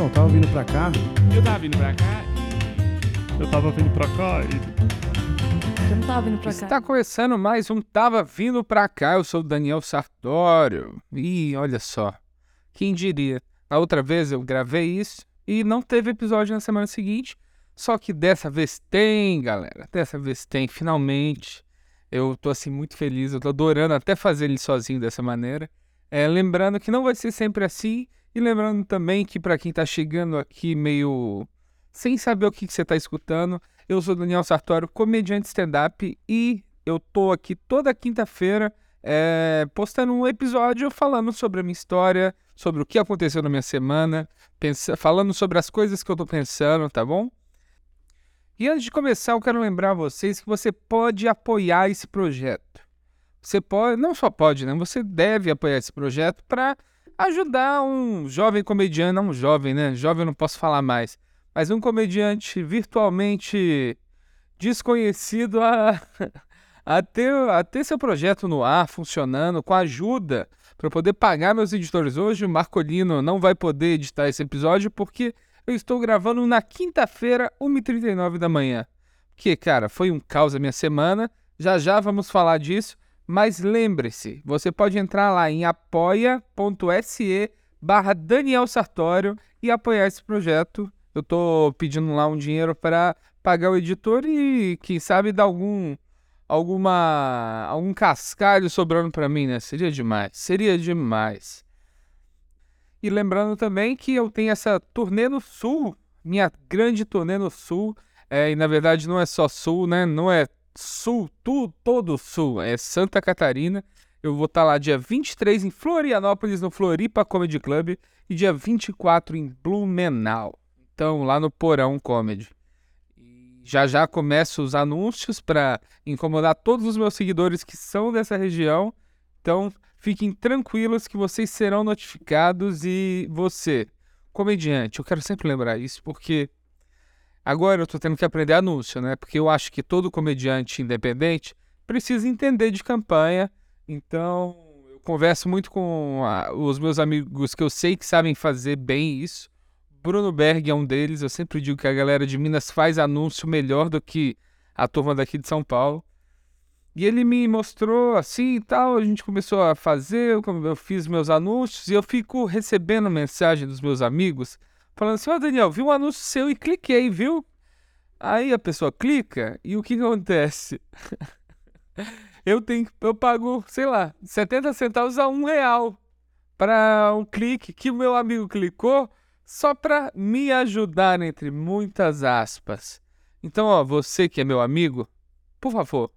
Não, tava vindo pra cá. Eu tava vindo pra cá. Eu tava vindo pra cá e Eu não tava vindo pra cá. Está começando mais um Tava Vindo Pra Cá. Eu sou o Daniel Sartório. E olha só, quem diria? Na outra vez eu gravei isso e não teve episódio na semana seguinte. Só que dessa vez tem, galera. Dessa vez tem, finalmente. Eu tô assim muito feliz. Eu tô adorando até fazer ele sozinho dessa maneira. É, lembrando que não vai ser sempre assim. E lembrando também que para quem tá chegando aqui meio sem saber o que, que você tá escutando, eu sou Daniel Sartório, comediante stand-up, e eu tô aqui toda quinta-feira é, postando um episódio falando sobre a minha história, sobre o que aconteceu na minha semana, falando sobre as coisas que eu tô pensando, tá bom? E antes de começar, eu quero lembrar vocês que você pode apoiar esse projeto. Você pode, não só pode, né? Você deve apoiar esse projeto para ajudar um jovem comediante, não um jovem, né? Jovem eu não posso falar mais, mas um comediante virtualmente desconhecido a, a, ter, a ter seu projeto no ar, funcionando, com ajuda para poder pagar meus editores. Hoje o Marcolino não vai poder editar esse episódio porque eu estou gravando na quinta-feira, 1h39 da manhã. Porque, cara, foi um caos a minha semana, já já vamos falar disso. Mas lembre-se, você pode entrar lá em apoia.se barra Daniel Sartório e apoiar esse projeto. Eu tô pedindo lá um dinheiro para pagar o editor e quem sabe dar algum alguma algum cascalho sobrando para mim, né? Seria demais, seria demais. E lembrando também que eu tenho essa turnê no Sul, minha grande turnê no Sul, é, e na verdade não é só Sul, né? Não é sul, tu, todo sul, é Santa Catarina. Eu vou estar lá dia 23 em Florianópolis, no Floripa Comedy Club, e dia 24 em Blumenau. Então, lá no Porão Comedy. Já já começo os anúncios para incomodar todos os meus seguidores que são dessa região. Então, fiquem tranquilos que vocês serão notificados e você, comediante, eu quero sempre lembrar isso porque Agora eu tô tendo que aprender anúncio, né? Porque eu acho que todo comediante independente precisa entender de campanha. Então, eu converso muito com a, os meus amigos que eu sei que sabem fazer bem isso. Bruno Berg é um deles. Eu sempre digo que a galera de Minas faz anúncio melhor do que a turma daqui de São Paulo. E ele me mostrou assim e tal. A gente começou a fazer, eu fiz meus anúncios e eu fico recebendo mensagem dos meus amigos falando assim: Ó, oh, Daniel, vi um anúncio seu e cliquei, viu? Aí a pessoa clica e o que, acontece? eu tenho, eu pago, sei lá, 70 centavos a um real para um clique que o meu amigo clicou só para me ajudar, entre muitas aspas. Então, ó, você que é meu amigo, por favor,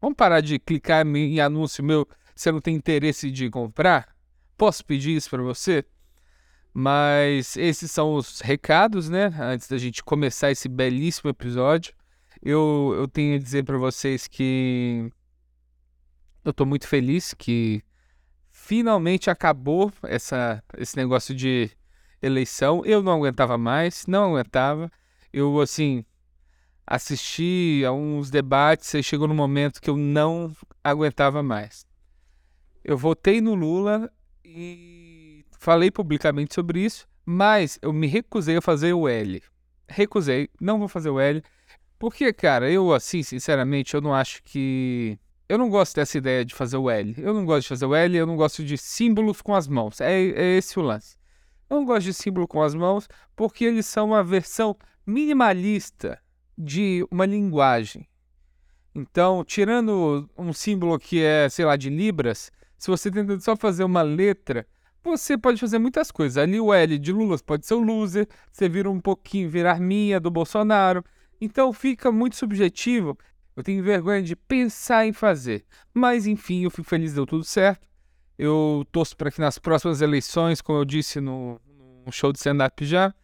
vamos parar de clicar em anúncio meu se não tem interesse de comprar? Posso pedir isso para você? Mas esses são os recados, né? Antes da gente começar esse belíssimo episódio, eu, eu tenho a dizer para vocês que eu tô muito feliz que finalmente acabou essa, esse negócio de eleição. Eu não aguentava mais, não aguentava. Eu, assim, assisti a uns debates e chegou no momento que eu não aguentava mais. Eu votei no Lula e Falei publicamente sobre isso, mas eu me recusei a fazer o L. Recusei, não vou fazer o L. Porque, cara, eu assim, sinceramente, eu não acho que. Eu não gosto dessa ideia de fazer o L. Eu não gosto de fazer o L, eu não gosto de símbolos com as mãos. É, é esse o lance. Eu não gosto de símbolo com as mãos porque eles são uma versão minimalista de uma linguagem. Então, tirando um símbolo que é, sei lá, de Libras, se você tenta só fazer uma letra, você pode fazer muitas coisas. Ali o L de Lula pode ser o loser, você vira um pouquinho, virar minha do Bolsonaro. Então fica muito subjetivo. Eu tenho vergonha de pensar em fazer. Mas enfim, eu fico feliz, deu tudo certo. Eu torço para que nas próximas eleições, como eu disse no, no show de stand-up já,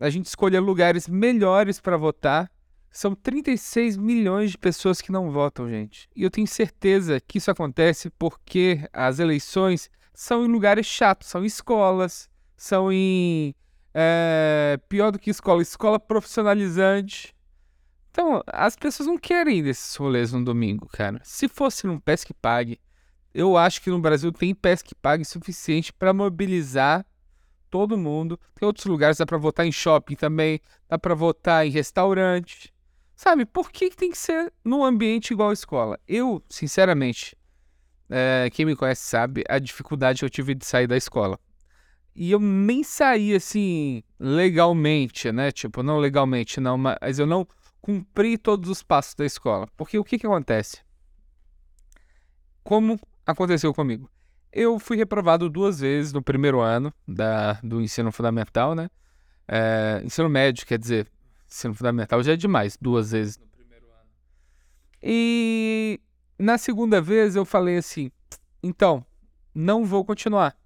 a gente escolha lugares melhores para votar. São 36 milhões de pessoas que não votam, gente. E eu tenho certeza que isso acontece porque as eleições são em lugares chatos, são em escolas, são em. É, pior do que escola, escola profissionalizante. Então, as pessoas não querem ir desses rolês no domingo, cara. Se fosse num Pesque Pague, eu acho que no Brasil tem Pesque Pague suficiente para mobilizar todo mundo. Tem outros lugares, dá pra votar em shopping também, dá pra votar em restaurante. Sabe, por que tem que ser num ambiente igual escola? Eu, sinceramente, é, quem me conhece sabe a dificuldade que eu tive de sair da escola. E eu nem saí assim legalmente, né? Tipo, não legalmente, não, mas eu não cumpri todos os passos da escola. Porque o que que acontece? Como aconteceu comigo? Eu fui reprovado duas vezes no primeiro ano da, do ensino fundamental, né? É, ensino médio, quer dizer, ensino fundamental já é demais, duas vezes no primeiro ano. E na segunda vez eu falei assim: então, não vou continuar.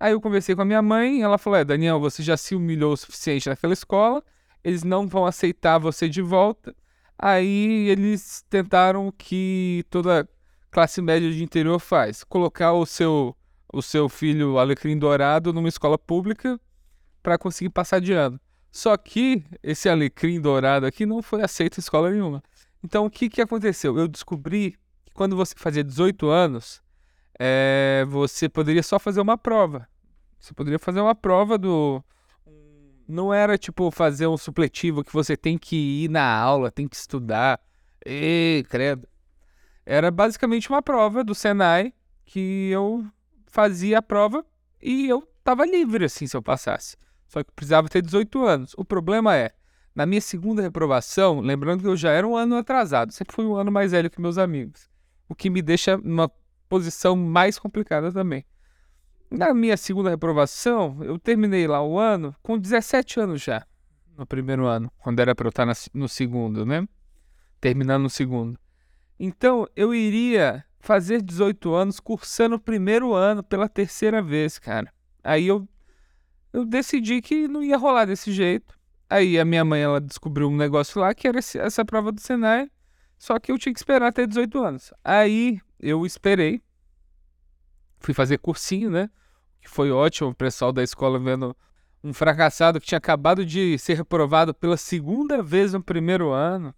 Aí eu conversei com a minha mãe, ela falou: é, Daniel, você já se humilhou o suficiente naquela escola, eles não vão aceitar você de volta. Aí eles tentaram que toda classe média de interior faz: colocar o seu, o seu filho alecrim dourado numa escola pública para conseguir passar de ano. Só que esse alecrim dourado aqui não foi aceito em escola nenhuma. Então o que, que aconteceu? Eu descobri que quando você fazia 18 anos, é, você poderia só fazer uma prova. Você poderia fazer uma prova do. Não era tipo fazer um supletivo que você tem que ir na aula, tem que estudar. E credo. Era basicamente uma prova do Senai que eu fazia a prova e eu tava livre assim se eu passasse. Só que precisava ter 18 anos. O problema é, na minha segunda reprovação, lembrando que eu já era um ano atrasado, sempre fui um ano mais velho que meus amigos, o que me deixa numa posição mais complicada também. Na minha segunda reprovação, eu terminei lá o ano com 17 anos já, no primeiro ano, quando era para eu estar no segundo, né? Terminando no segundo. Então, eu iria fazer 18 anos cursando o primeiro ano pela terceira vez, cara. Aí eu eu decidi que não ia rolar desse jeito. Aí a minha mãe ela descobriu um negócio lá que era essa prova do Senai, só que eu tinha que esperar até 18 anos. Aí eu esperei, fui fazer cursinho, né? Que foi ótimo, o pessoal da escola vendo um fracassado que tinha acabado de ser reprovado pela segunda vez no primeiro ano.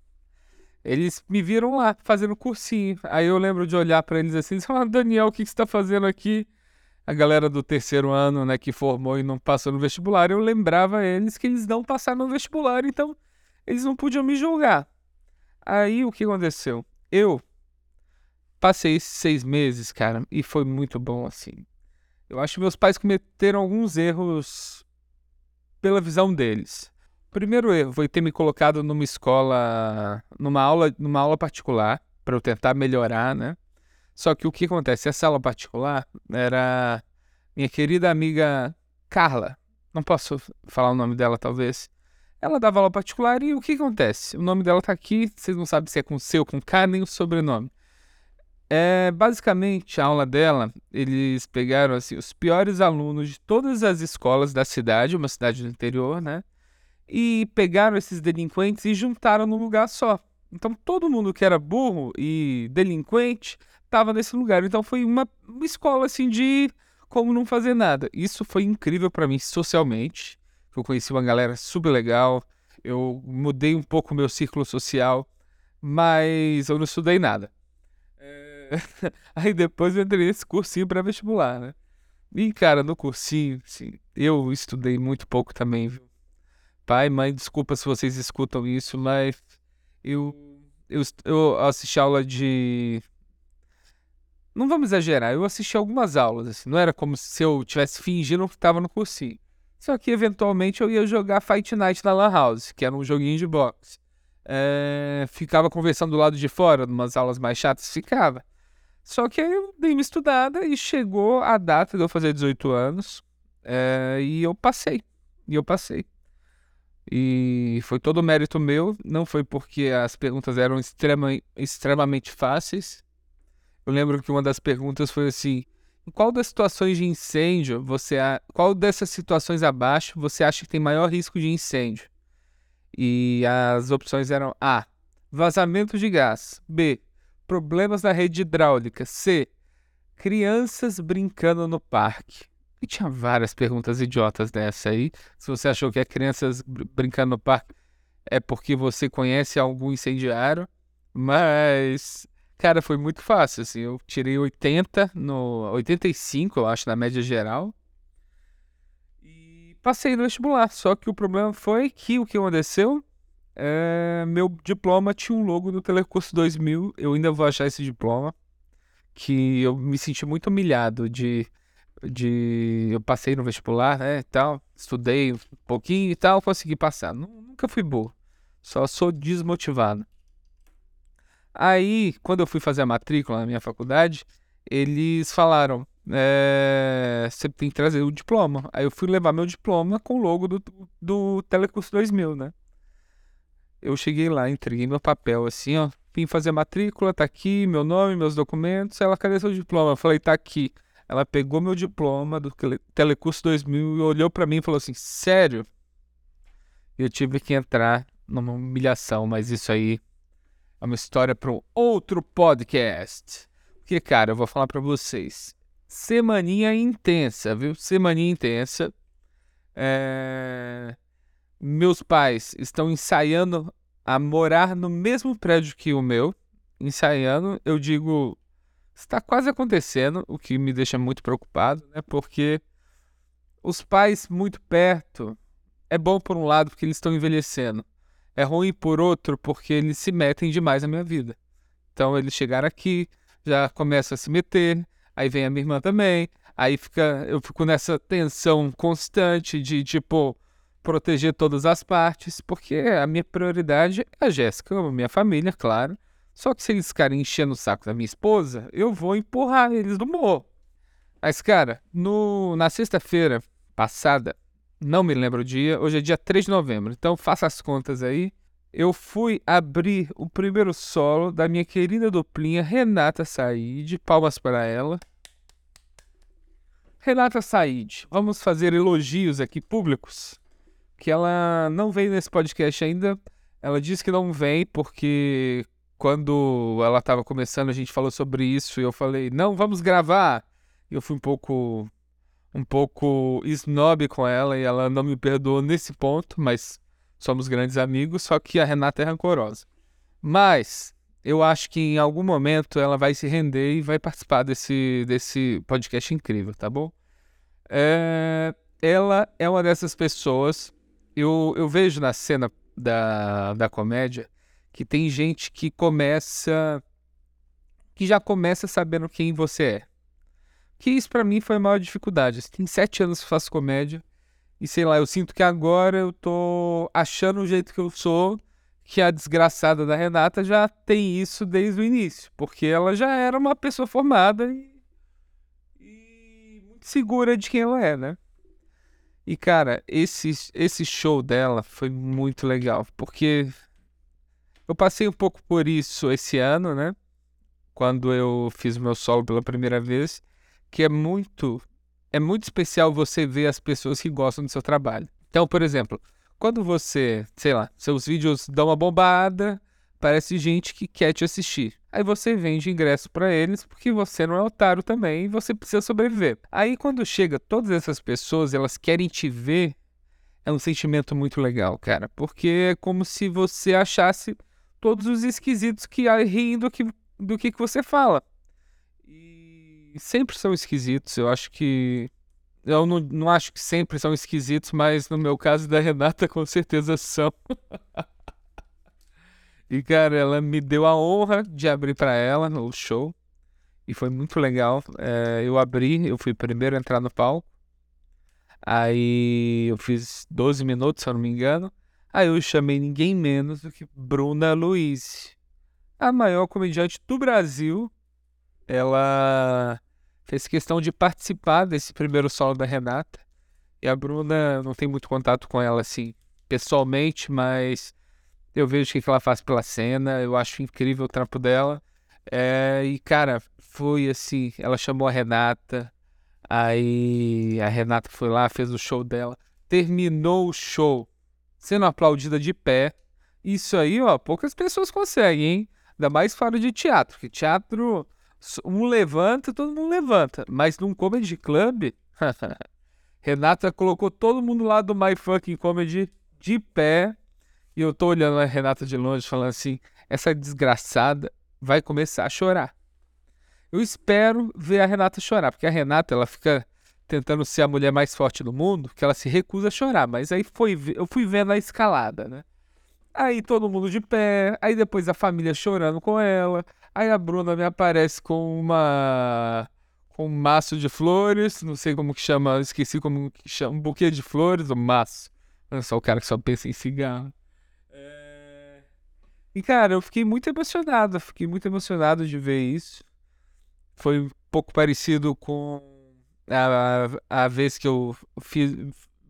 Eles me viram lá fazendo cursinho. Aí eu lembro de olhar para eles assim, e Daniel, o que, que você está fazendo aqui? a galera do terceiro ano, né, que formou e não passou no vestibular, eu lembrava eles que eles não passaram no vestibular, então eles não podiam me julgar. Aí o que aconteceu? Eu passei esses seis meses, cara, e foi muito bom assim. Eu acho que meus pais cometeram alguns erros pela visão deles. Primeiro erro foi ter me colocado numa escola, numa aula, numa aula particular, para eu tentar melhorar, né? Só que o que acontece? Essa aula particular era minha querida amiga Carla. Não posso falar o nome dela, talvez. Ela dava aula particular e o que acontece? O nome dela tá aqui, vocês não sabem se é com C ou com K, nem o sobrenome. É, basicamente, a aula dela, eles pegaram assim, os piores alunos de todas as escolas da cidade, uma cidade do interior, né? E pegaram esses delinquentes e juntaram num lugar só. Então, todo mundo que era burro e delinquente estava nesse lugar. Então foi uma, uma escola assim de como não fazer nada. Isso foi incrível para mim socialmente. Eu conheci uma galera super legal. Eu mudei um pouco o meu círculo social, mas eu não estudei nada. É... Aí depois eu entrei nesse cursinho para vestibular, né? E, cara, no cursinho, assim, eu estudei muito pouco também, viu? Pai, mãe, desculpa se vocês escutam isso, mas eu, eu, eu assisti aula de não vamos exagerar, eu assisti algumas aulas, assim, não era como se eu tivesse fingindo que estava no cursinho. Só que eventualmente eu ia jogar Fight Night na Lan House, que era um joguinho de boxe. É, ficava conversando do lado de fora, numas aulas mais chatas, ficava. Só que aí eu dei uma estudada e chegou a data de eu fazer 18 anos é, e eu passei. E eu passei. E foi todo mérito meu, não foi porque as perguntas eram extrema, extremamente fáceis, eu lembro que uma das perguntas foi assim: qual das situações de incêndio você a... qual dessas situações abaixo você acha que tem maior risco de incêndio? E as opções eram A, vazamento de gás, B, problemas na rede hidráulica, C, crianças brincando no parque. E tinha várias perguntas idiotas dessa aí. Se você achou que é crianças brincando no parque, é porque você conhece algum incendiário, mas Cara, foi muito fácil, assim. Eu tirei 80 no 85, eu acho, na média geral. E passei no vestibular. Só que o problema foi que o que aconteceu? É, meu diploma tinha um logo do Telecurso 2000. Eu ainda vou achar esse diploma. Que eu me senti muito humilhado de. de eu passei no vestibular, né? E tal. Estudei um pouquinho e tal. Consegui passar. Nunca fui burro. Só sou desmotivado. Aí, quando eu fui fazer a matrícula na minha faculdade, eles falaram: é, você tem que trazer o diploma. Aí eu fui levar meu diploma com o logo do, do Telecurso 2000, né? Eu cheguei lá, entreguei meu papel assim, ó. Vim fazer a matrícula, tá aqui, meu nome, meus documentos. Ela, cadê seu diploma? Eu falei, tá aqui. Ela pegou meu diploma do Telecurso 2000 e olhou para mim e falou assim: Sério? Eu tive que entrar numa humilhação, mas isso aí é uma história para um outro podcast. Porque, cara, eu vou falar para vocês. Semaninha intensa, viu? Semaninha intensa. É... Meus pais estão ensaiando a morar no mesmo prédio que o meu. Ensaiando, eu digo, está quase acontecendo, o que me deixa muito preocupado, né? Porque os pais muito perto é bom por um lado porque eles estão envelhecendo é ruim por outro porque eles se metem demais na minha vida. Então eles chegaram aqui, já começam a se meter, aí vem a minha irmã também, aí fica, eu fico nessa tensão constante de tipo proteger todas as partes, porque a minha prioridade é a Jéssica, a minha família, claro. Só que se eles ficarem enchendo o saco da minha esposa, eu vou empurrar eles no morro. Mas, cara, no, na sexta-feira passada, não me lembro o dia, hoje é dia 3 de novembro, então faça as contas aí. Eu fui abrir o primeiro solo da minha querida duplinha Renata Said, palmas para ela. Renata Said, vamos fazer elogios aqui públicos, que ela não veio nesse podcast ainda. Ela disse que não vem porque quando ela estava começando a gente falou sobre isso e eu falei, não, vamos gravar. Eu fui um pouco um pouco snob com ela e ela não me perdoou nesse ponto, mas somos grandes amigos, só que a Renata é rancorosa. Mas eu acho que em algum momento ela vai se render e vai participar desse, desse podcast incrível, tá bom? É, ela é uma dessas pessoas. Eu, eu vejo na cena da, da comédia que tem gente que começa. que já começa sabendo quem você é. Que isso para mim foi a maior dificuldade. Tem sete anos que faço comédia. E sei lá, eu sinto que agora eu tô achando o jeito que eu sou, que a desgraçada da Renata já tem isso desde o início. Porque ela já era uma pessoa formada e, e muito segura de quem ela é, né? E cara, esse, esse show dela foi muito legal. Porque eu passei um pouco por isso esse ano, né? Quando eu fiz meu solo pela primeira vez que é muito é muito especial você ver as pessoas que gostam do seu trabalho. Então, por exemplo, quando você, sei lá, seus vídeos dão uma bombada, parece gente que quer te assistir. Aí você vende ingresso para eles porque você não é otário também e você precisa sobreviver. Aí quando chega todas essas pessoas, elas querem te ver, é um sentimento muito legal, cara, porque é como se você achasse todos os esquisitos que riem do que, do que, que você fala sempre são esquisitos. Eu acho que. Eu não, não acho que sempre são esquisitos, mas no meu caso da Renata, com certeza são. e, cara, ela me deu a honra de abrir para ela no show. E foi muito legal. É, eu abri, eu fui primeiro a entrar no palco. Aí eu fiz 12 minutos, se eu não me engano. Aí eu chamei ninguém menos do que Bruna Luiz, a maior comediante do Brasil ela fez questão de participar desse primeiro solo da Renata. E a Bruna, não tem muito contato com ela assim pessoalmente, mas eu vejo o que ela faz pela cena, eu acho incrível o trampo dela. É, e cara, foi assim, ela chamou a Renata, aí a Renata foi lá, fez o show dela, terminou o show sendo aplaudida de pé. Isso aí, ó, poucas pessoas conseguem, hein? Ainda mais fora de teatro, porque teatro um levanta, todo mundo levanta. Mas num comedy club, Renata colocou todo mundo lá do My Fucking Comedy de pé. E eu tô olhando a Renata de longe, falando assim: essa desgraçada vai começar a chorar. Eu espero ver a Renata chorar, porque a Renata, ela fica tentando ser a mulher mais forte do mundo, que ela se recusa a chorar. Mas aí foi, eu fui vendo a escalada, né? Aí todo mundo de pé, aí depois a família chorando com ela. Aí a Bruna me aparece com uma com um maço de flores, não sei como que chama, esqueci como que chama, um buquê de flores, um maço. Olha só o cara que só pensa em cigarro. É... E cara, eu fiquei muito emocionado, fiquei muito emocionado de ver isso. Foi um pouco parecido com a, a vez que eu fiz,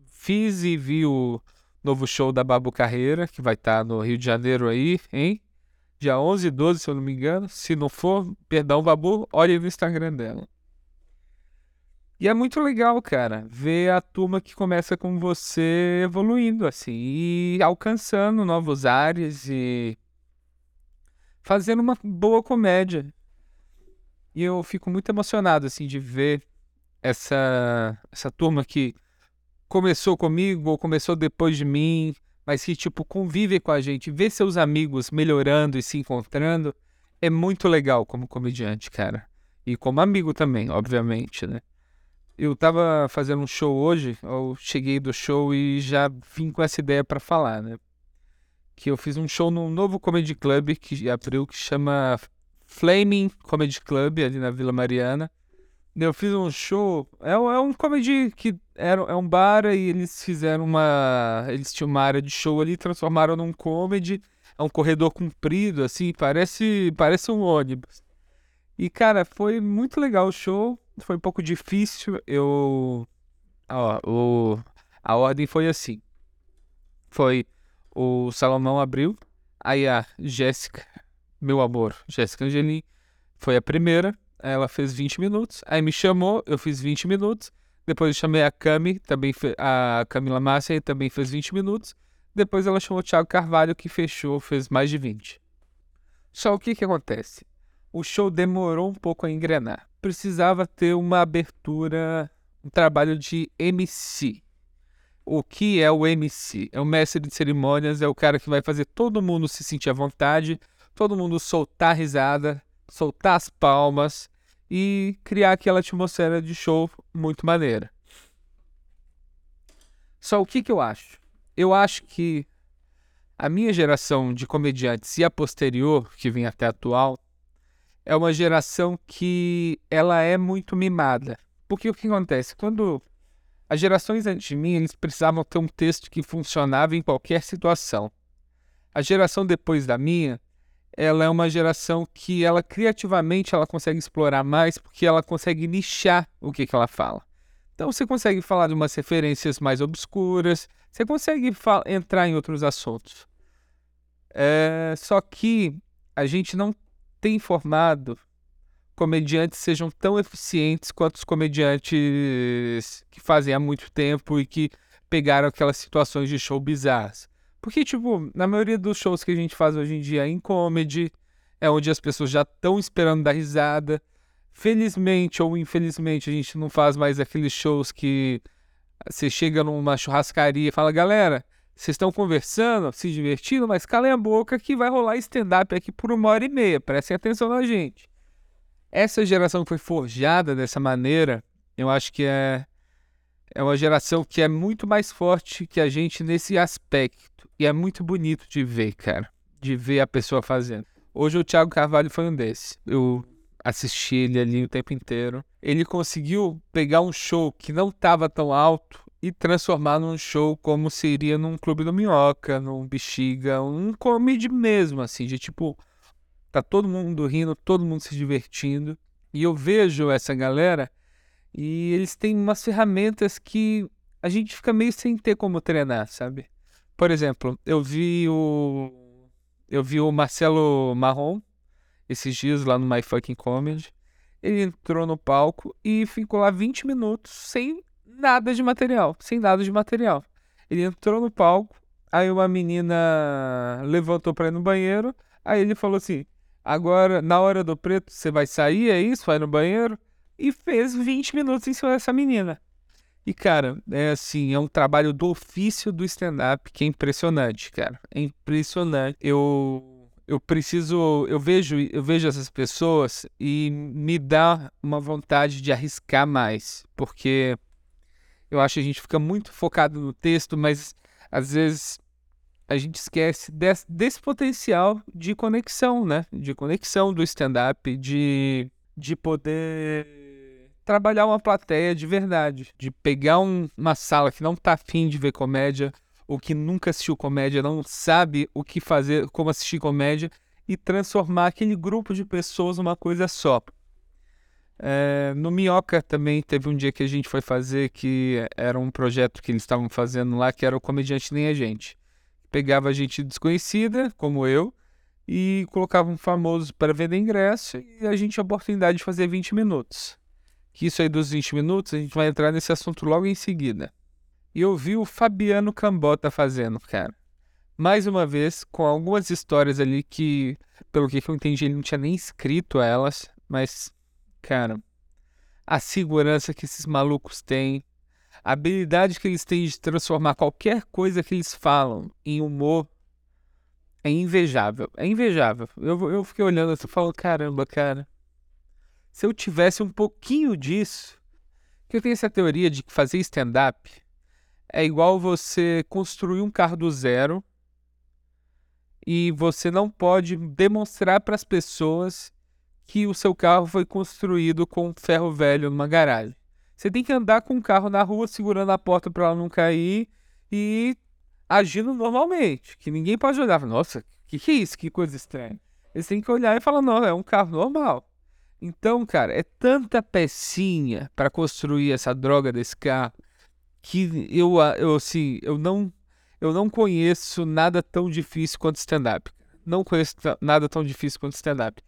fiz e vi o novo show da Babu Carreira, que vai estar tá no Rio de Janeiro aí, hein? Dia 11 e 12, se eu não me engano. Se não for, perdão, Babu, olhe no Instagram dela. E é muito legal, cara, ver a turma que começa com você evoluindo, assim, e alcançando novos ares e fazendo uma boa comédia. E eu fico muito emocionado, assim, de ver essa, essa turma que começou comigo ou começou depois de mim, mas que, tipo, convive com a gente, ver seus amigos melhorando e se encontrando, é muito legal como comediante, cara. E como amigo também, obviamente, né? Eu tava fazendo um show hoje, eu cheguei do show e já vim com essa ideia para falar, né? Que eu fiz um show num novo comedy club que abriu, que chama Flaming Comedy Club, ali na Vila Mariana. Eu fiz um show. É, é um comedy que era, é um bar e eles fizeram uma. Eles tinham uma área de show ali, transformaram num comedy. É um corredor comprido, assim, parece, parece um ônibus. E, cara, foi muito legal o show. Foi um pouco difícil. Eu. Ó, o... A ordem foi assim. Foi o Salomão abriu. Aí a Jéssica, meu amor, Jéssica Angelim, foi a primeira ela fez 20 minutos. Aí me chamou, eu fiz 20 minutos. Depois eu chamei a Cami, também a Camila Márcia, também fez 20 minutos. Depois ela chamou o Thiago Carvalho, que fechou, fez mais de 20. Só o que que acontece? O show demorou um pouco a engrenar. Precisava ter uma abertura, um trabalho de MC. O que é o MC? É o mestre de cerimônias, é o cara que vai fazer todo mundo se sentir à vontade, todo mundo soltar risada, soltar as palmas e criar aquela atmosfera de show muito maneira. Só o que, que eu acho? Eu acho que a minha geração de comediantes e a posterior, que vem até a atual, é uma geração que ela é muito mimada. Porque o que acontece? Quando as gerações antes de mim, eles precisavam ter um texto que funcionava em qualquer situação. A geração depois da minha, ela é uma geração que ela criativamente ela consegue explorar mais porque ela consegue nichar o que, que ela fala. Então você consegue falar de umas referências mais obscuras, você consegue entrar em outros assuntos. É, só que a gente não tem formado comediantes sejam tão eficientes quanto os comediantes que fazem há muito tempo e que pegaram aquelas situações de show bizarras. Porque, tipo, na maioria dos shows que a gente faz hoje em dia em comedy, é onde as pessoas já estão esperando dar risada. Felizmente ou infelizmente, a gente não faz mais aqueles shows que você chega numa churrascaria e fala, galera, vocês estão conversando, se divertindo, mas calem a boca que vai rolar stand-up aqui por uma hora e meia. Prestem atenção na gente. Essa geração que foi forjada dessa maneira, eu acho que é, é uma geração que é muito mais forte que a gente nesse aspecto. E é muito bonito de ver, cara. De ver a pessoa fazendo. Hoje o Thiago Carvalho foi um desses. Eu assisti ele ali o tempo inteiro. Ele conseguiu pegar um show que não estava tão alto e transformar num show como seria num Clube do Minhoca, num Bexiga, um comedy mesmo, assim, de tipo, tá todo mundo rindo, todo mundo se divertindo. E eu vejo essa galera e eles têm umas ferramentas que a gente fica meio sem ter como treinar, sabe? Por exemplo, eu vi o. Eu vi o Marcelo Marrom esses dias lá no My Fucking Comedy. Ele entrou no palco e ficou lá 20 minutos sem nada de material. Sem nada de material. Ele entrou no palco, aí uma menina levantou para ir no banheiro. Aí ele falou assim: Agora, na hora do preto, você vai sair, é isso? Vai no banheiro? E fez 20 minutos em cima dessa menina. E, cara, é assim, é um trabalho do ofício do stand-up que é impressionante, cara. É impressionante. Eu, eu preciso, eu vejo, eu vejo essas pessoas e me dá uma vontade de arriscar mais, porque Eu acho que a gente fica muito focado no texto, mas às vezes a gente esquece desse, desse potencial de conexão, né? De conexão do stand-up, de, de poder trabalhar uma plateia de verdade, de pegar um, uma sala que não tá afim de ver comédia, ou que nunca assistiu comédia, não sabe o que fazer, como assistir comédia, e transformar aquele grupo de pessoas numa coisa só. É, no Minhoca também teve um dia que a gente foi fazer que era um projeto que eles estavam fazendo lá, que era o Comediante Nem a Gente. Pegava gente desconhecida, como eu, e colocava um famoso para vender ingresso e a gente tinha a oportunidade de fazer 20 minutos. Que isso aí dos 20 minutos, a gente vai entrar nesse assunto logo em seguida. E eu vi o Fabiano Cambota fazendo, cara. Mais uma vez, com algumas histórias ali que, pelo que eu entendi, ele não tinha nem escrito elas, mas Cara, a segurança que esses malucos têm, a habilidade que eles têm de transformar qualquer coisa que eles falam em humor é invejável. É invejável. Eu, eu fiquei olhando assim e falo, caramba, cara. Se eu tivesse um pouquinho disso, que eu tenho essa teoria de que fazer stand-up é igual você construir um carro do zero e você não pode demonstrar para as pessoas que o seu carro foi construído com ferro velho numa garagem. Você tem que andar com o carro na rua segurando a porta para ela não cair e agindo normalmente, que ninguém pode olhar, nossa, que que é isso? Que coisa estranha. Eles têm que olhar e falar, não, é um carro normal. Então, cara, é tanta pecinha para construir essa droga desse carro que eu, eu assim, eu não eu não conheço nada tão difícil quanto stand-up. Não conheço nada tão difícil quanto stand-up.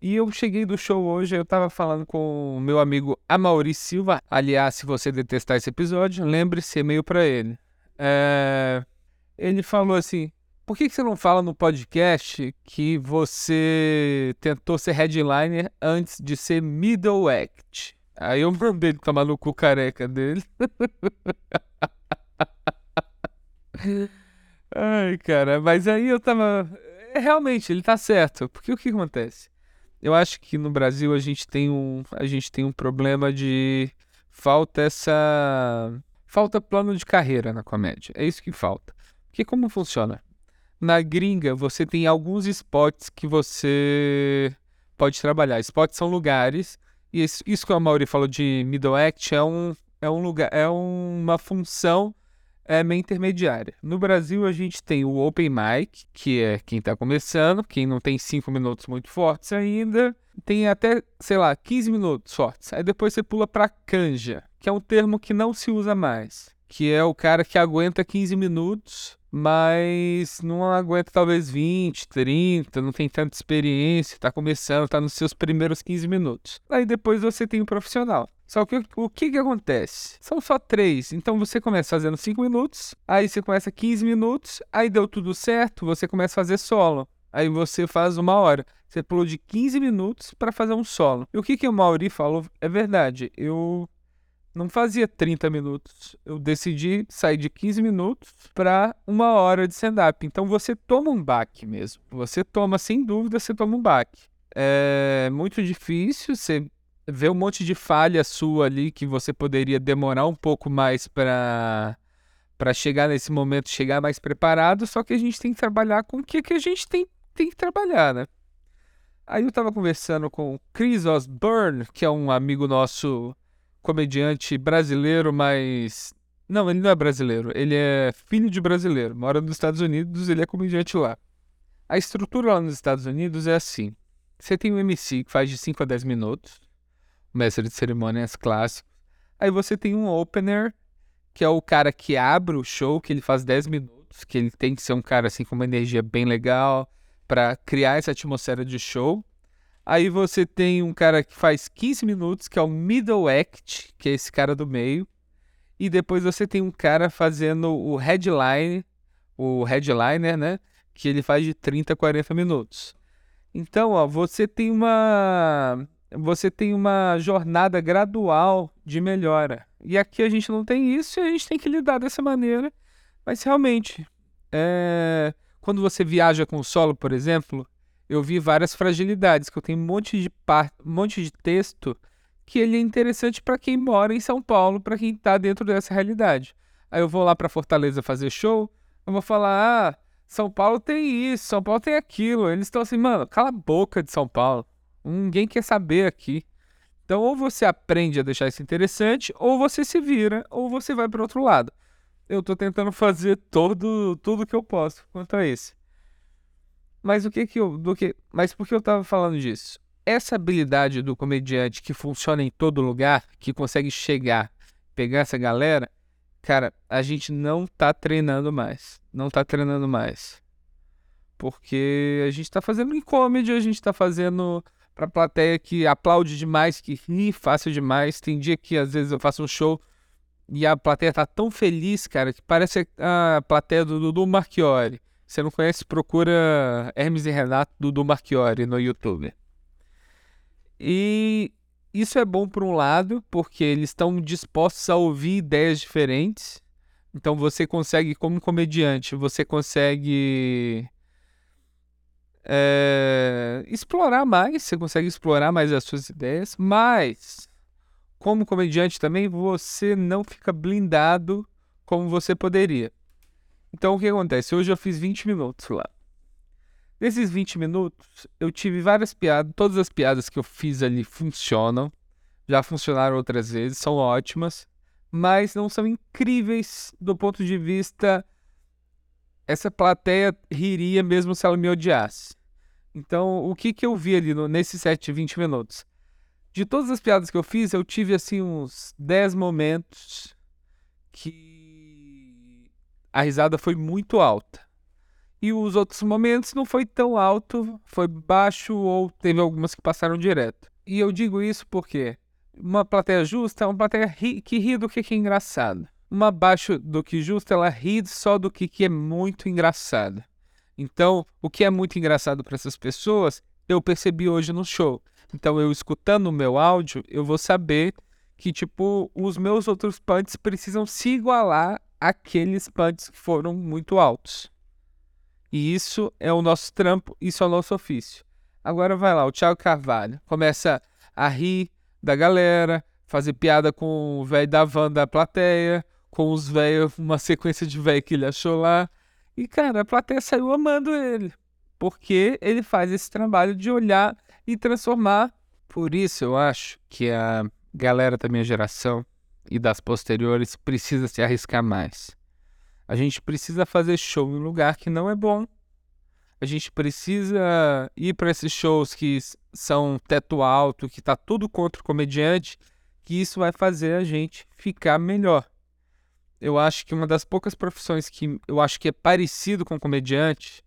E eu cheguei do show hoje, eu tava falando com o meu amigo Amauri Silva. Aliás, se você detestar esse episódio, lembre-se, e-mail para ele. É... Ele falou assim: por que, que você não fala no podcast que você tentou ser headliner antes de ser middle act? Aí eu mandei ele tomar no cu careca dele. Ai, cara, mas aí eu tava. É, realmente, ele tá certo. Porque o que acontece? Eu acho que no Brasil a gente tem um, a gente tem um problema de falta essa falta plano de carreira na comédia. É isso que falta. Porque como funciona? Na gringa, você tem alguns spots que você pode trabalhar. Spots são lugares, e isso, isso que a Mauri falou de middle act é um, é um lugar, é uma função é meio intermediária. No Brasil, a gente tem o Open Mic, que é quem está começando, quem não tem 5 minutos muito fortes ainda, tem até, sei lá, 15 minutos fortes. Aí depois você pula para canja, que é um termo que não se usa mais, que é o cara que aguenta 15 minutos, mas não aguenta talvez 20, 30, não tem tanta experiência, está começando, está nos seus primeiros 15 minutos. Aí depois você tem o profissional. Só que o que que acontece? São só três. Então você começa fazendo 5 minutos, aí você começa 15 minutos, aí deu tudo certo, você começa a fazer solo. Aí você faz uma hora. Você pulou de 15 minutos para fazer um solo. E o que, que o Mauri falou é verdade. Eu não fazia 30 minutos. Eu decidi sair de 15 minutos para uma hora de stand-up. Então você toma um baque mesmo. Você toma, sem dúvida, você toma um baque. É muito difícil, você vê um monte de falha sua ali que você poderia demorar um pouco mais para para chegar nesse momento, chegar mais preparado, só que a gente tem que trabalhar com o que, que a gente tem, tem que trabalhar, né? Aí eu tava conversando com o Chris Osborne, que é um amigo nosso comediante brasileiro, mas não, ele não é brasileiro, ele é filho de brasileiro, mora nos Estados Unidos, ele é comediante lá. A estrutura lá nos Estados Unidos é assim: você tem um MC que faz de 5 a 10 minutos, mestre de cerimônias clássico. Aí você tem um opener, que é o cara que abre o show, que ele faz 10 minutos, que ele tem que ser um cara assim com uma energia bem legal para criar essa atmosfera de show. Aí você tem um cara que faz 15 minutos, que é o middle act, que é esse cara do meio. E depois você tem um cara fazendo o headline, o headliner, né? Que ele faz de 30 a 40 minutos. Então, ó, você tem uma você tem uma jornada gradual de melhora. E aqui a gente não tem isso e a gente tem que lidar dessa maneira. Mas realmente, é... quando você viaja com o solo, por exemplo, eu vi várias fragilidades, que eu tenho um monte de par... um monte de texto que ele é interessante para quem mora em São Paulo, para quem tá dentro dessa realidade. Aí eu vou lá para Fortaleza fazer show, eu vou falar: "Ah, São Paulo tem isso, São Paulo tem aquilo". Eles estão assim: "Mano, cala a boca de São Paulo. Ninguém quer saber aqui". Então, ou você aprende a deixar isso interessante, ou você se vira, ou você vai para outro lado. Eu tô tentando fazer todo tudo que eu posso quanto a esse. Mas o que que eu, do que, mas por que eu tava falando disso? Essa habilidade do comediante que funciona em todo lugar, que consegue chegar, pegar essa galera, cara, a gente não tá treinando mais. Não tá treinando mais. Porque a gente tá fazendo em comedy, a gente tá fazendo pra plateia que aplaude demais, que ri fácil demais. Tem dia que às vezes eu faço um show e a plateia tá tão feliz, cara, que parece a plateia do Dudu Marchiori. Você não conhece, procura Hermes e Renato Dudu Marchiori no YouTube. E isso é bom por um lado, porque eles estão dispostos a ouvir ideias diferentes. Então você consegue, como comediante, você consegue é, explorar mais, você consegue explorar mais as suas ideias, mas como comediante também você não fica blindado como você poderia. Então o que acontece? Hoje eu fiz 20 minutos lá. Nesses 20 minutos, eu tive várias piadas, todas as piadas que eu fiz ali funcionam. Já funcionaram outras vezes, são ótimas, mas não são incríveis do ponto de vista essa plateia riria mesmo se ela me odiasse. Então, o que, que eu vi ali no, nesses 7, 20 minutos? De todas as piadas que eu fiz, eu tive assim uns 10 momentos que a risada foi muito alta. E os outros momentos não foi tão alto, foi baixo ou teve algumas que passaram direto. E eu digo isso porque uma plateia justa é uma plateia ri, que ri do que, é engraçado. Uma abaixo do que justa, ela ri só do que, que é muito engraçado. Então, o que é muito engraçado para essas pessoas, eu percebi hoje no show. Então, eu escutando o meu áudio, eu vou saber que, tipo, os meus outros punts precisam se igualar àqueles punts que foram muito altos. E isso é o nosso trampo, isso é o nosso ofício. Agora vai lá, o Thiago Carvalho começa a rir da galera, fazer piada com o velho da van da plateia, com os velhos, uma sequência de velho que ele achou lá. E, cara, a plateia saiu amando ele. Porque ele faz esse trabalho de olhar e transformar. Por isso eu acho que a galera da minha geração e das posteriores precisa se arriscar mais. A gente precisa fazer show em lugar que não é bom. A gente precisa ir para esses shows que são teto alto, que tá tudo contra o comediante, que isso vai fazer a gente ficar melhor eu acho que uma das poucas profissões que eu acho que é parecido com comediante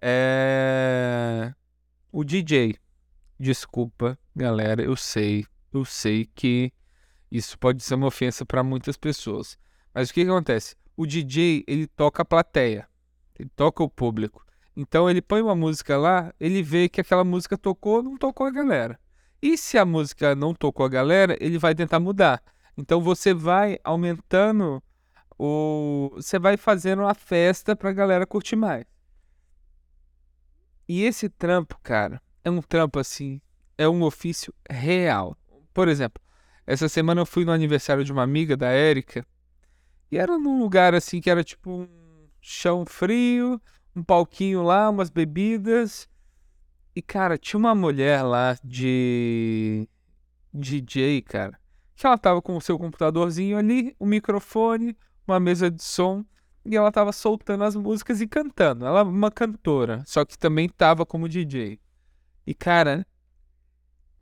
é o DJ. Desculpa, galera, eu sei, eu sei que isso pode ser uma ofensa para muitas pessoas. Mas o que, que acontece? O DJ, ele toca a plateia, ele toca o público. Então ele põe uma música lá, ele vê que aquela música tocou, não tocou a galera. E se a música não tocou a galera, ele vai tentar mudar. Então você vai aumentando o você vai fazendo uma festa pra galera curtir mais. E esse trampo, cara, é um trampo assim, é um ofício real. Por exemplo, essa semana eu fui no aniversário de uma amiga da Érica e era num lugar assim que era tipo um chão frio, um palquinho lá, umas bebidas. E cara, tinha uma mulher lá de DJ, cara, que ela tava com o seu computadorzinho ali, o microfone, uma mesa de som e ela tava soltando as músicas e cantando. Ela é uma cantora, só que também tava como DJ. E cara,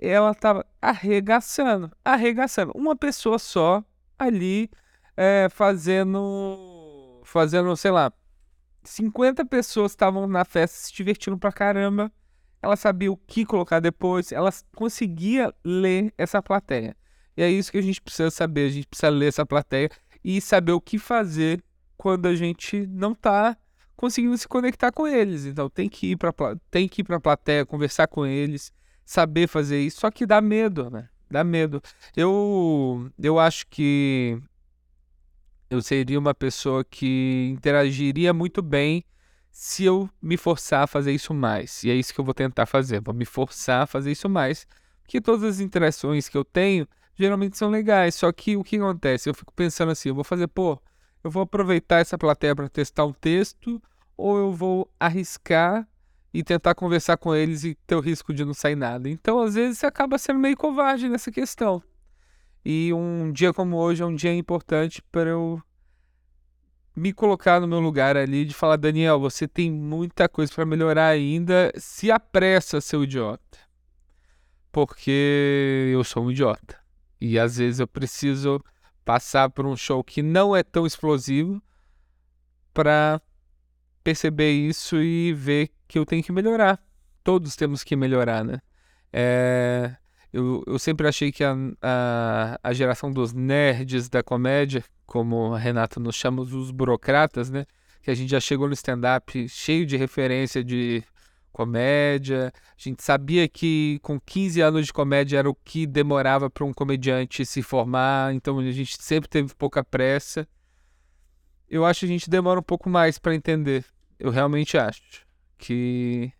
ela tava arregaçando, arregaçando. Uma pessoa só ali é, fazendo, fazendo, sei lá, 50 pessoas estavam na festa se divertindo pra caramba. Ela sabia o que colocar depois, ela conseguia ler essa plateia. E é isso que a gente precisa saber, a gente precisa ler essa plateia e saber o que fazer quando a gente não está conseguindo se conectar com eles. Então tem que ir para tem que ir para a plateia, conversar com eles, saber fazer isso. Só que dá medo, né? Dá medo. Eu eu acho que eu seria uma pessoa que interagiria muito bem se eu me forçar a fazer isso mais. E é isso que eu vou tentar fazer. Vou me forçar a fazer isso mais, que todas as interações que eu tenho geralmente são legais. Só que o que acontece? Eu fico pensando assim, eu vou fazer, pô, eu vou aproveitar essa plateia para testar um texto ou eu vou arriscar e tentar conversar com eles e ter o risco de não sair nada. Então, às vezes, você acaba sendo meio covarde nessa questão. E um dia como hoje é um dia importante para eu me colocar no meu lugar ali de falar, Daniel, você tem muita coisa para melhorar ainda. Se apressa, seu idiota. Porque eu sou um idiota. E às vezes eu preciso passar por um show que não é tão explosivo para perceber isso e ver que eu tenho que melhorar. Todos temos que melhorar, né? É, eu, eu sempre achei que a, a, a geração dos nerds da comédia, como a Renata nos chama, os burocratas, né? Que a gente já chegou no stand-up cheio de referência de comédia. A gente sabia que com 15 anos de comédia era o que demorava para um comediante se formar, então a gente sempre teve pouca pressa. Eu acho que a gente demora um pouco mais para entender. Eu realmente acho que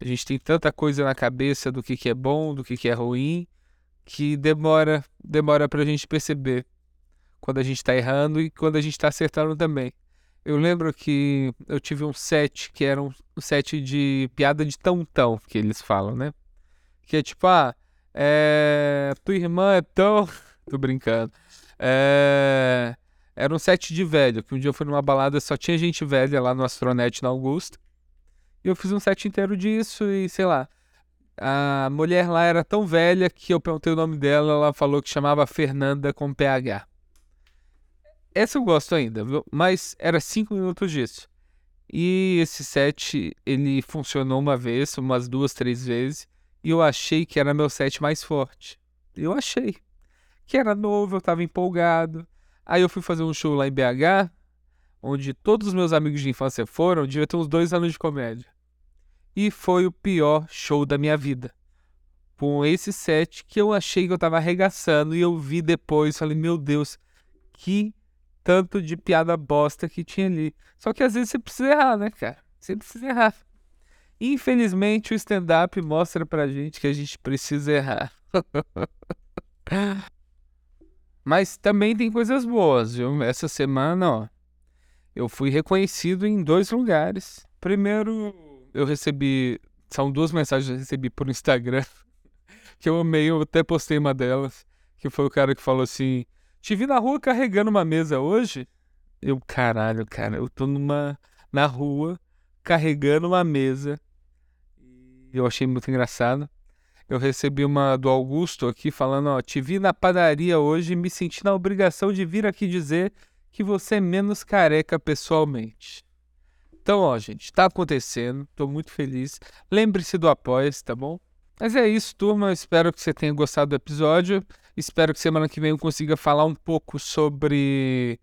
a gente tem tanta coisa na cabeça do que, que é bom, do que, que é ruim, que demora, demora pra gente perceber quando a gente tá errando e quando a gente tá acertando também. Eu lembro que eu tive um set que era um set de piada de tão-tão, que eles falam, né? Que é tipo, ah, é... tua irmã é tão. Tô brincando. É... Era um set de velho, que um dia eu fui numa balada só tinha gente velha lá no Astronet na Augusta. E eu fiz um set inteiro disso e, sei lá, a mulher lá era tão velha que eu perguntei o nome dela, ela falou que chamava Fernanda com PH. Essa eu gosto ainda, mas era cinco minutos disso. E esse set, ele funcionou uma vez, umas duas, três vezes, e eu achei que era meu set mais forte. Eu achei. Que era novo, eu tava empolgado. Aí eu fui fazer um show lá em BH, onde todos os meus amigos de infância foram, devia ter uns dois anos de comédia. E foi o pior show da minha vida. Com esse set que eu achei que eu tava arregaçando e eu vi depois, falei, meu Deus, que tanto de piada bosta que tinha ali. Só que às vezes você precisa errar, né, cara? Você precisa errar. Infelizmente, o stand-up mostra pra gente que a gente precisa errar. Mas também tem coisas boas, viu? Essa semana, ó, eu fui reconhecido em dois lugares. Primeiro, eu recebi. São duas mensagens que eu recebi por Instagram que eu amei, eu até postei uma delas. Que foi o cara que falou assim: Te vi na rua carregando uma mesa hoje? Eu, caralho, cara, eu tô numa. na rua carregando uma mesa. E eu achei muito engraçado. Eu recebi uma do Augusto aqui falando: Ó, te vi na padaria hoje e me senti na obrigação de vir aqui dizer que você é menos careca pessoalmente. Então, ó, gente, tá acontecendo, tô muito feliz. Lembre-se do apoia tá bom? Mas é isso, turma. Eu espero que você tenha gostado do episódio. Espero que semana que vem eu consiga falar um pouco sobre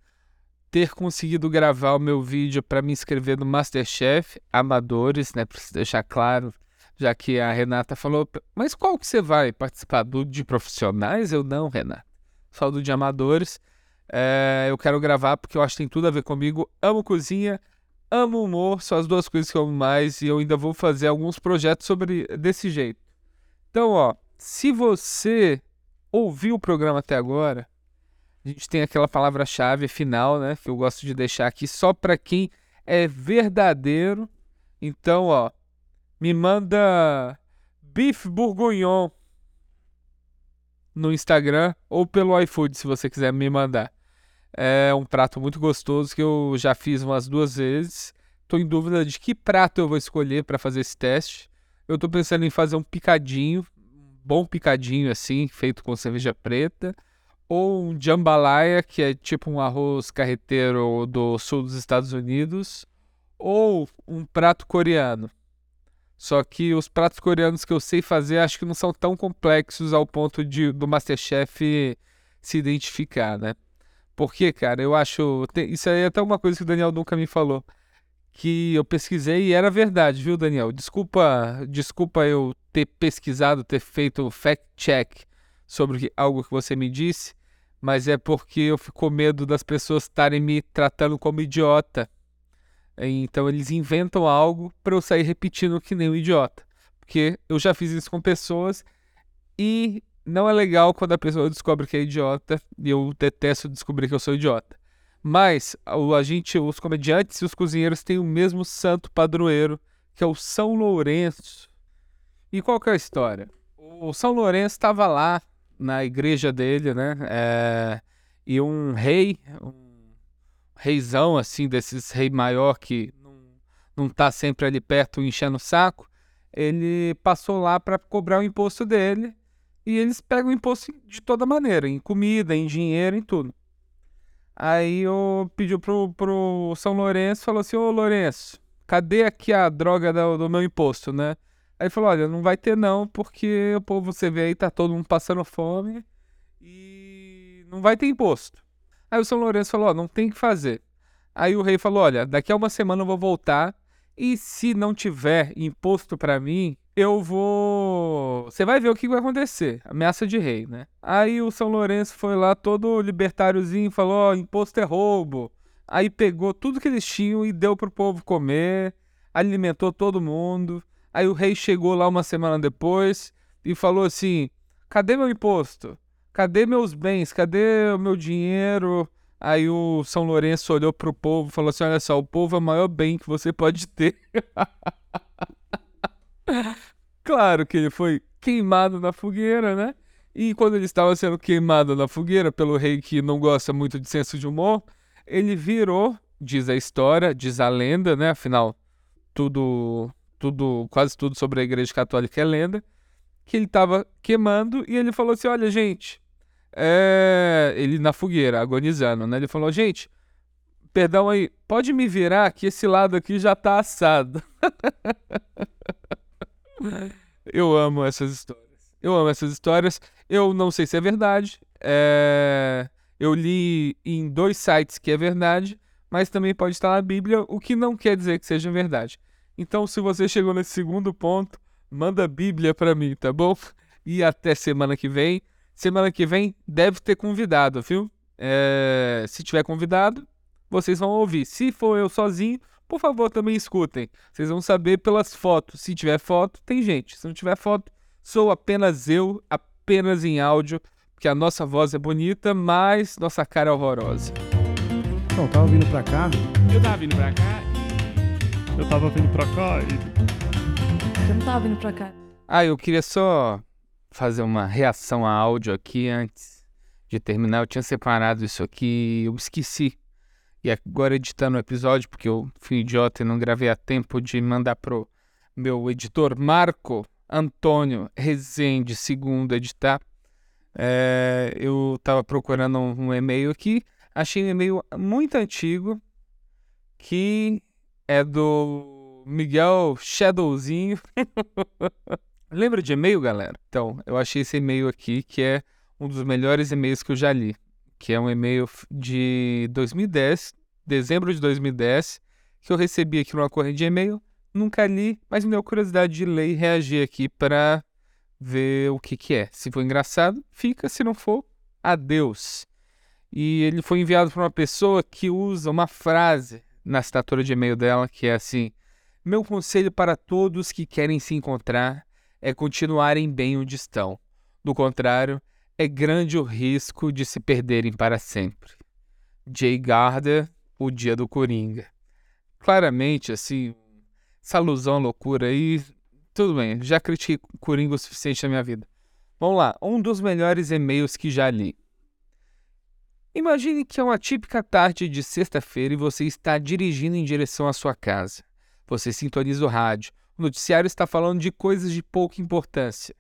ter conseguido gravar o meu vídeo para me inscrever no Masterchef Amadores, né? Preciso deixar claro, já que a Renata falou, mas qual que você vai participar? Do de profissionais? Eu não, Renata. Só do de amadores. É, eu quero gravar porque eu acho que tem tudo a ver comigo. Amo cozinha, amo humor, são as duas coisas que eu amo mais e eu ainda vou fazer alguns projetos sobre desse jeito. Então, ó, se você ouviu o programa até agora, a gente tem aquela palavra-chave final, né, que eu gosto de deixar aqui só para quem é verdadeiro. Então, ó, me manda bife bourguignon no Instagram ou pelo iFood se você quiser me mandar. É um prato muito gostoso que eu já fiz umas duas vezes. Estou em dúvida de que prato eu vou escolher para fazer esse teste. Eu estou pensando em fazer um picadinho, bom picadinho assim, feito com cerveja preta, ou um jambalaya, que é tipo um arroz carreteiro do sul dos Estados Unidos, ou um prato coreano. Só que os pratos coreanos que eu sei fazer acho que não são tão complexos ao ponto de do Masterchef se identificar, né? Porque, cara, eu acho. Isso aí é até uma coisa que o Daniel nunca me falou. Que eu pesquisei e era verdade, viu, Daniel? Desculpa, desculpa eu ter pesquisado, ter feito fact-check sobre algo que você me disse, mas é porque eu fico com medo das pessoas estarem me tratando como idiota. Então eles inventam algo para eu sair repetindo que nem um idiota. Porque eu já fiz isso com pessoas E não é legal quando a pessoa descobre que é idiota, e eu detesto descobrir que eu sou idiota. Mas a gente, os comediantes e os cozinheiros têm o mesmo santo padroeiro, que é o São Lourenço. E qual que é a história? O São Lourenço estava lá na igreja dele, né? É, e um rei, um reizão assim, desses rei maior que não, não tá sempre ali perto enchendo o saco, ele passou lá para cobrar o imposto dele. E eles pegam o imposto de toda maneira, em comida, em dinheiro, em tudo. Aí eu pediu pro, pro São Lourenço, falou assim, ô Lourenço, cadê aqui a droga do, do meu imposto, né? Aí ele falou, olha, não vai ter não, porque o povo, você vê aí, tá todo mundo passando fome e não vai ter imposto. Aí o São Lourenço falou, ó, não tem que fazer. Aí o rei falou, olha, daqui a uma semana eu vou voltar e se não tiver imposto para mim, eu vou. Você vai ver o que vai acontecer. Ameaça de rei, né? Aí o São Lourenço foi lá todo libertáriozinho, falou: ó, imposto é roubo. Aí pegou tudo que eles tinham e deu pro povo comer, alimentou todo mundo. Aí o rei chegou lá uma semana depois e falou assim: cadê meu imposto? Cadê meus bens? Cadê o meu dinheiro? Aí o São Lourenço olhou pro povo e falou assim: olha só, o povo é o maior bem que você pode ter. claro que ele foi queimado na fogueira, né? E quando ele estava sendo queimado na fogueira pelo rei que não gosta muito de senso de humor, ele virou, diz a história, diz a lenda, né? Afinal, tudo, tudo, quase tudo sobre a Igreja Católica é lenda, que ele estava queimando e ele falou assim: olha, gente, é... ele na fogueira, agonizando, né? Ele falou: gente, perdão aí, pode me virar que esse lado aqui já tá assado. Eu amo essas histórias. Eu amo essas histórias. Eu não sei se é verdade. É... Eu li em dois sites que é verdade, mas também pode estar na Bíblia, o que não quer dizer que seja verdade. Então, se você chegou nesse segundo ponto, manda a Bíblia para mim, tá bom? E até semana que vem. Semana que vem deve ter convidado, viu? É... Se tiver convidado, vocês vão ouvir. Se for eu sozinho, por favor, também escutem. Vocês vão saber pelas fotos. Se tiver foto, tem gente. Se não tiver foto, sou apenas eu, apenas em áudio, porque a nossa voz é bonita, mas nossa cara é horrorosa. Então, tava vindo pra cá. Eu tava vindo pra cá. Eu tava vindo pra cá e. Eu não tava vindo pra cá. Ah, eu queria só fazer uma reação a áudio aqui antes de terminar. Eu tinha separado isso aqui, eu esqueci e agora editando o episódio, porque eu fui idiota e não gravei a tempo de mandar pro meu editor Marco Antônio Rezende segundo editar. É, eu estava procurando um, um e-mail aqui, achei um e-mail muito antigo que é do Miguel Shadowzinho. Lembra de e-mail, galera? Então, eu achei esse e-mail aqui que é um dos melhores e-mails que eu já li que é um e-mail de 2010, dezembro de 2010, que eu recebi aqui numa corrente de e-mail. Nunca li, mas me deu curiosidade de ler e reagir aqui para ver o que, que é. Se for engraçado, fica. Se não for, adeus. E ele foi enviado por uma pessoa que usa uma frase na assinatura de e-mail dela que é assim: Meu conselho para todos que querem se encontrar é continuarem bem onde estão. Do contrário, é grande o risco de se perderem para sempre. Jay Gardner, O Dia do Coringa. Claramente, assim, essa alusão loucura aí, tudo bem, já critiquei Coringa o suficiente na minha vida. Vamos lá, um dos melhores e-mails que já li. Imagine que é uma típica tarde de sexta-feira e você está dirigindo em direção à sua casa. Você sintoniza o rádio. O noticiário está falando de coisas de pouca importância.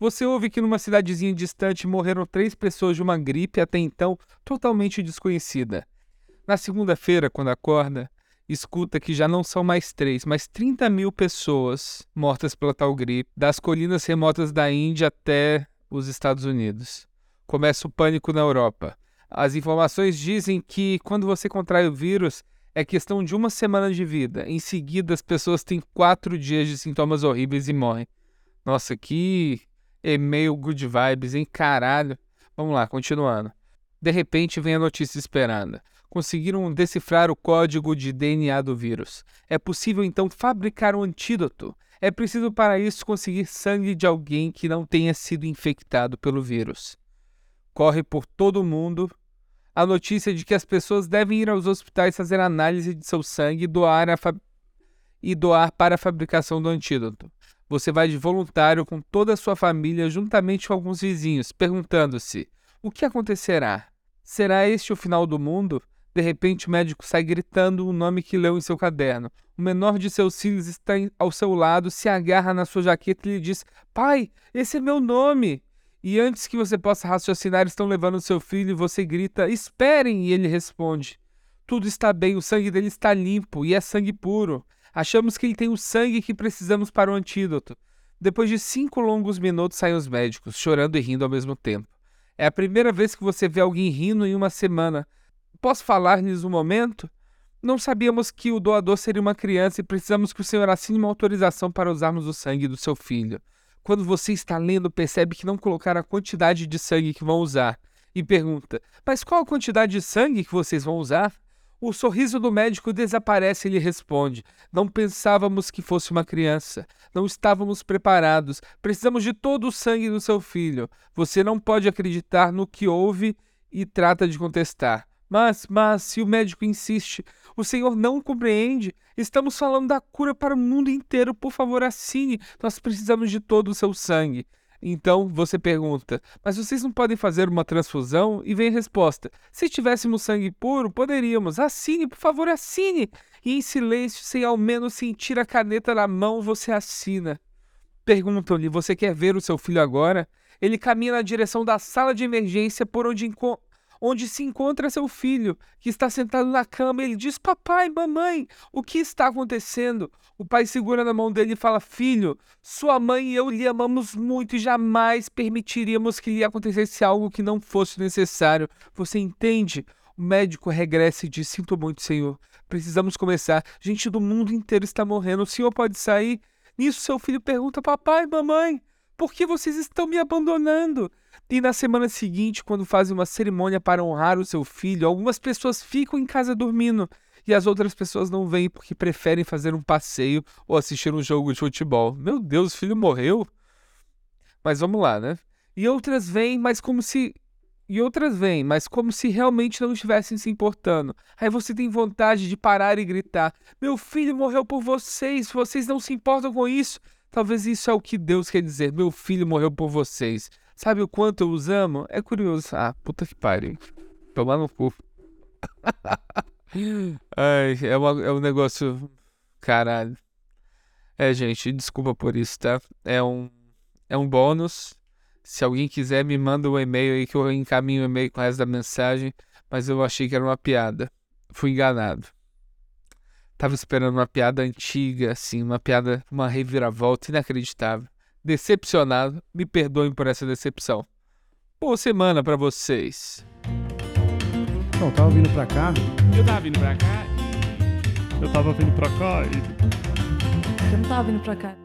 Você ouve que numa cidadezinha distante morreram três pessoas de uma gripe até então totalmente desconhecida. Na segunda-feira, quando acorda, escuta que já não são mais três, mas 30 mil pessoas mortas pela tal gripe, das colinas remotas da Índia até os Estados Unidos. Começa o pânico na Europa. As informações dizem que quando você contrai o vírus, é questão de uma semana de vida. Em seguida, as pessoas têm quatro dias de sintomas horríveis e morrem. Nossa, que e-mail good vibes, hein? Caralho. Vamos lá, continuando. De repente vem a notícia esperada. conseguiram decifrar o código de DNA do vírus. É possível então fabricar um antídoto. É preciso para isso conseguir sangue de alguém que não tenha sido infectado pelo vírus. Corre por todo mundo a notícia de que as pessoas devem ir aos hospitais fazer análise de seu sangue e doar, e doar para a fabricação do antídoto. Você vai de voluntário com toda a sua família, juntamente com alguns vizinhos, perguntando-se: o que acontecerá? Será este o final do mundo? De repente, o médico sai gritando o nome que leu em seu caderno. O menor de seus filhos está ao seu lado, se agarra na sua jaqueta e lhe diz: Pai, esse é meu nome. E antes que você possa raciocinar, estão levando seu filho e você grita: Esperem! E ele responde: Tudo está bem, o sangue dele está limpo e é sangue puro. Achamos que ele tem o sangue que precisamos para o antídoto. Depois de cinco longos minutos, saem os médicos, chorando e rindo ao mesmo tempo. É a primeira vez que você vê alguém rindo em uma semana. Posso falar-lhes um momento? Não sabíamos que o doador seria uma criança e precisamos que o senhor assine uma autorização para usarmos o sangue do seu filho. Quando você está lendo, percebe que não colocaram a quantidade de sangue que vão usar e pergunta: Mas qual a quantidade de sangue que vocês vão usar? O sorriso do médico desaparece e ele responde: Não pensávamos que fosse uma criança. Não estávamos preparados. Precisamos de todo o sangue do seu filho. Você não pode acreditar no que houve e trata de contestar. Mas, mas, se o médico insiste, o senhor não compreende. Estamos falando da cura para o mundo inteiro. Por favor, assine. Nós precisamos de todo o seu sangue. Então você pergunta, mas vocês não podem fazer uma transfusão? E vem a resposta: se tivéssemos sangue puro, poderíamos. Assine, por favor, assine. E em silêncio, sem ao menos sentir a caneta na mão, você assina. Perguntam-lhe: você quer ver o seu filho agora? Ele caminha na direção da sala de emergência por onde encontra onde se encontra seu filho, que está sentado na cama. Ele diz: Papai, mamãe, o que está acontecendo? O pai segura na mão dele e fala: Filho, sua mãe e eu lhe amamos muito e jamais permitiríamos que lhe acontecesse algo que não fosse necessário. Você entende? O médico regressa e diz: Sinto muito, senhor. Precisamos começar. Gente do mundo inteiro está morrendo. O senhor pode sair? Nisso, seu filho pergunta: Papai, mamãe, por que vocês estão me abandonando? E na semana seguinte, quando fazem uma cerimônia para honrar o seu filho, algumas pessoas ficam em casa dormindo e as outras pessoas não vêm porque preferem fazer um passeio ou assistir um jogo de futebol. Meu Deus, o filho morreu? Mas vamos lá, né? E outras vêm, mas como se e outras vêm, mas como se realmente não estivessem se importando. Aí você tem vontade de parar e gritar: Meu filho morreu por vocês, vocês não se importam com isso. Talvez isso é o que Deus quer dizer: Meu filho morreu por vocês. Sabe o quanto eu os amo? É curioso. Ah, puta que pariu. Tomar no cu. Ai, é, uma, é um negócio. Caralho. É, gente, desculpa por isso, tá? É um, é um bônus. Se alguém quiser, me manda um e-mail aí que eu encaminho o e-mail com o resto da mensagem. Mas eu achei que era uma piada. Fui enganado. Tava esperando uma piada antiga, assim, uma piada, uma reviravolta inacreditável decepcionado. Me perdoem por essa decepção. Boa semana para vocês. Então, tava vindo pra cá. Eu tava vindo pra cá. Eu tava vindo pra cá e. Eu não tava vindo pra cá.